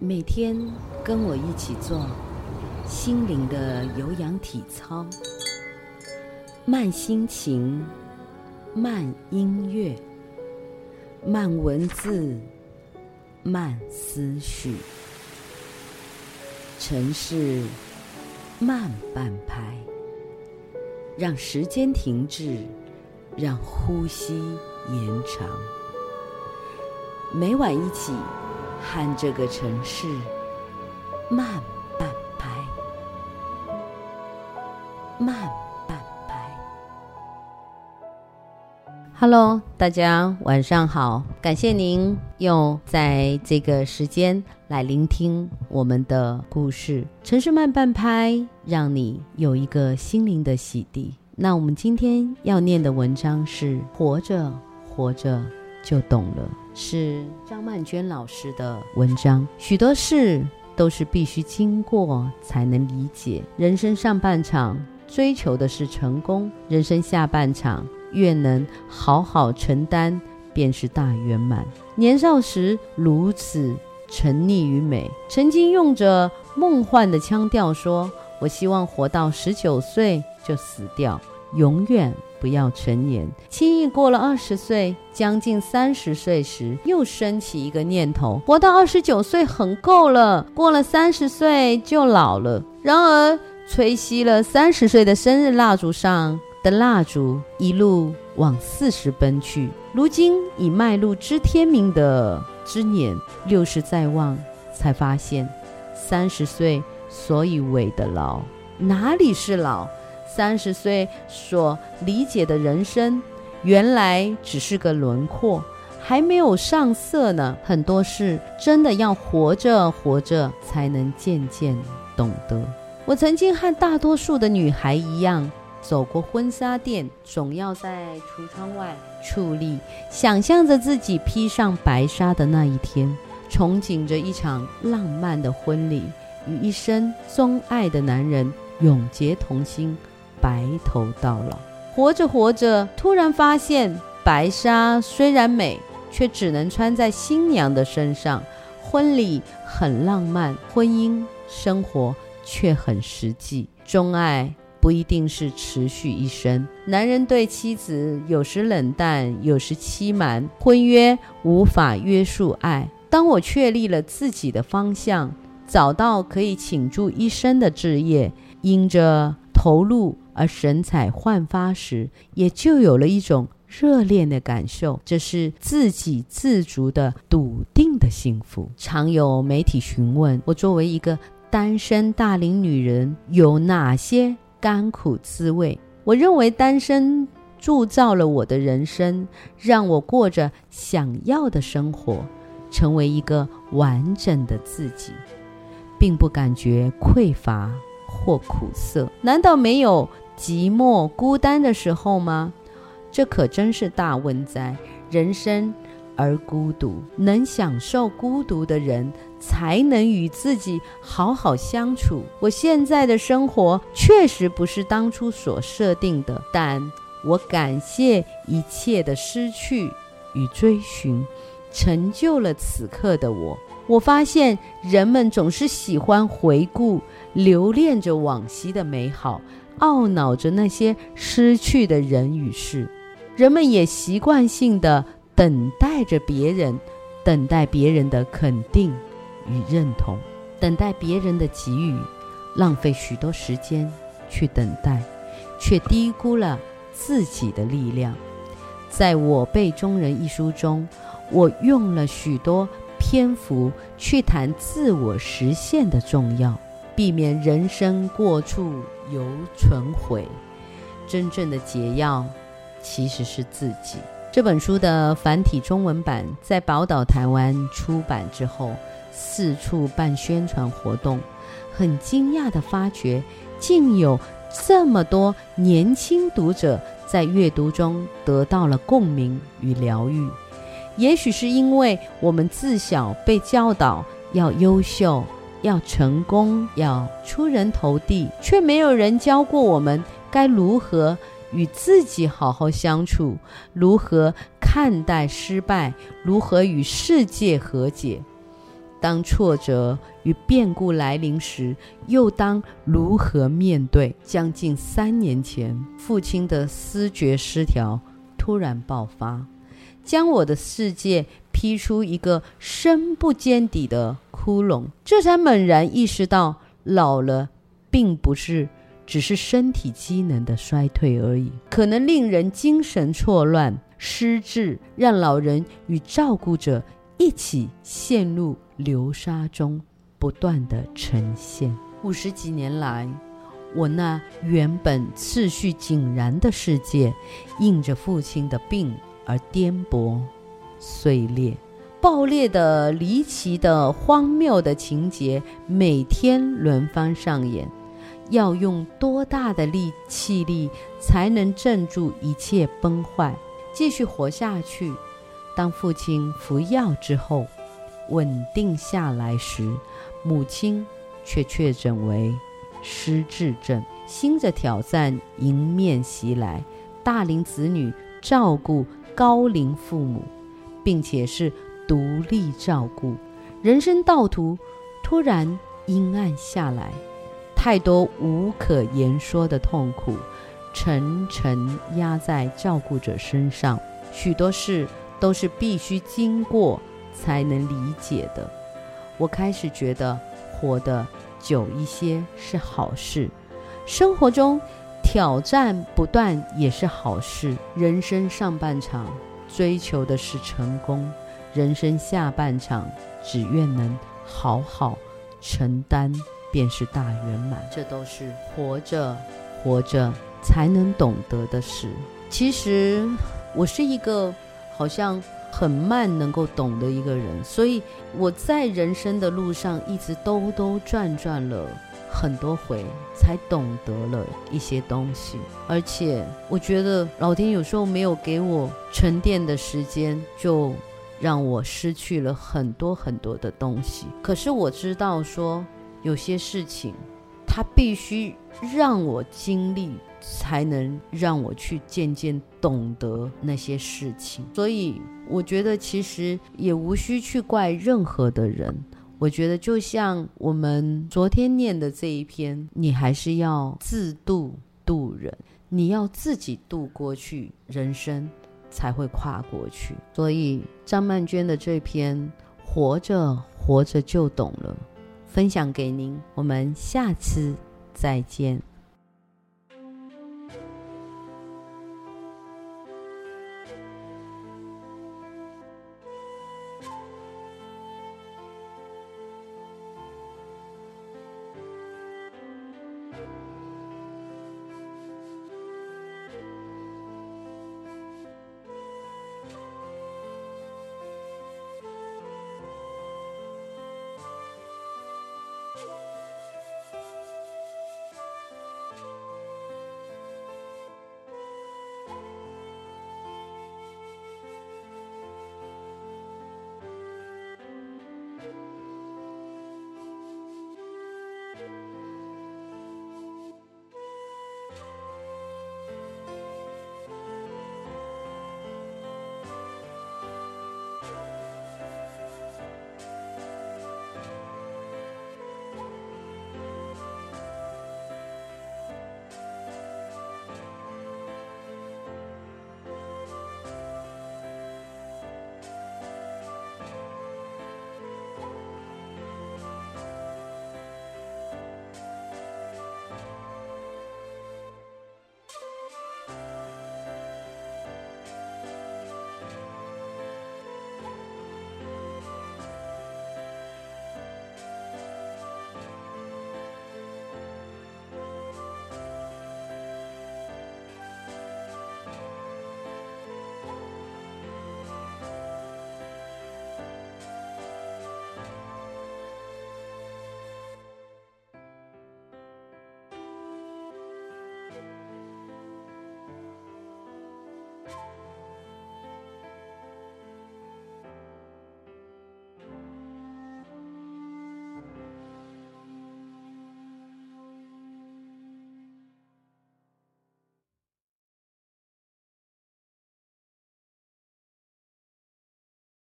每天跟我一起做心灵的有氧体操，慢心情，慢音乐，慢文字，慢思绪，城市慢半拍，让时间停滞，让呼吸延长。每晚一起。和这个城市慢半拍，慢半拍。Hello，大家晚上好，感谢您又在这个时间来聆听我们的故事。城市慢半拍，让你有一个心灵的洗涤。那我们今天要念的文章是《活着，活着就懂了》。是张曼娟老师的文章。许多事都是必须经过才能理解。人生上半场追求的是成功，人生下半场越能好好承担，便是大圆满。年少时如此沉溺于美，曾经用着梦幻的腔调说：“我希望活到十九岁就死掉，永远。”不要成年，轻易过了二十岁，将近三十岁时，又升起一个念头：活到二十九岁很够了，过了三十岁就老了。然而，吹熄了三十岁的生日蜡烛上的蜡烛，一路往四十奔去。如今已迈入知天命的之年，六十再望，才发现三十岁所以为的老，哪里是老？三十岁所理解的人生，原来只是个轮廓，还没有上色呢。很多事真的要活着活着，才能渐渐懂得。我曾经和大多数的女孩一样，走过婚纱店，总要在橱窗外矗立，想象着自己披上白纱的那一天，憧憬着一场浪漫的婚礼，与一生钟爱的男人永结同心。白头到老，活着活着，突然发现白纱虽然美，却只能穿在新娘的身上。婚礼很浪漫，婚姻生活却很实际。钟爱不一定是持续一生。男人对妻子有时冷淡，有时欺瞒，婚约无法约束爱。当我确立了自己的方向，找到可以倾注一生的置业，因着投入。而神采焕发时，也就有了一种热恋的感受。这是自给自足的笃定的幸福。常有媒体询问我，作为一个单身大龄女人，有哪些甘苦滋味？我认为单身铸造了我的人生，让我过着想要的生活，成为一个完整的自己，并不感觉匮乏或苦涩。难道没有？寂寞孤单的时候吗？这可真是大问哉！人生而孤独，能享受孤独的人，才能与自己好好相处。我现在的生活确实不是当初所设定的，但我感谢一切的失去与追寻，成就了此刻的我。我发现人们总是喜欢回顾、留恋着往昔的美好。懊恼着那些失去的人与事，人们也习惯性的等待着别人，等待别人的肯定与认同，等待别人的给予，浪费许多时间去等待，却低估了自己的力量。在我辈中人一书中，我用了许多篇幅去谈自我实现的重要。避免人生过处犹存悔，真正的解药其实是自己。这本书的繁体中文版在宝岛台湾出版之后，四处办宣传活动，很惊讶地发觉，竟有这么多年轻读者在阅读中得到了共鸣与疗愈。也许是因为我们自小被教导要优秀。要成功，要出人头地，却没有人教过我们该如何与自己好好相处，如何看待失败，如何与世界和解。当挫折与变故来临时，又当如何面对？将近三年前，父亲的思觉失调突然爆发，将我的世界劈出一个深不见底的窟窿，这才猛然意识到，老了并不是只是身体机能的衰退而已，可能令人精神错乱、失智，让老人与照顾者一起陷入流沙中，不断的沉陷。五十几年来，我那原本次序井然的世界，因着父亲的病而颠簸、碎裂、爆裂的、离奇的、荒谬的情节，每天轮番上演。要用多大的力气力才能镇住一切崩坏，继续活下去？当父亲服药之后，稳定下来时，母亲却确诊为失智症。新的挑战迎面袭来，大龄子女照顾高龄父母，并且是独立照顾，人生道途突然阴暗下来。太多无可言说的痛苦，沉沉压在照顾者身上。许多事都是必须经过才能理解的。我开始觉得活得久一些是好事，生活中挑战不断也是好事。人生上半场追求的是成功，人生下半场只愿能好好承担。便是大圆满，这都是活着，活着才能懂得的事。其实我是一个好像很慢能够懂的一个人，所以我在人生的路上一直兜兜转转了很多回，才懂得了一些东西。而且我觉得老天有时候没有给我沉淀的时间，就让我失去了很多很多的东西。可是我知道说。有些事情，它必须让我经历，才能让我去渐渐懂得那些事情。所以，我觉得其实也无需去怪任何的人。我觉得，就像我们昨天念的这一篇，你还是要自度度人，你要自己度过去，人生才会跨过去。所以，张曼娟的这篇“活着，活着就懂了”。分享给您，我们下次再见。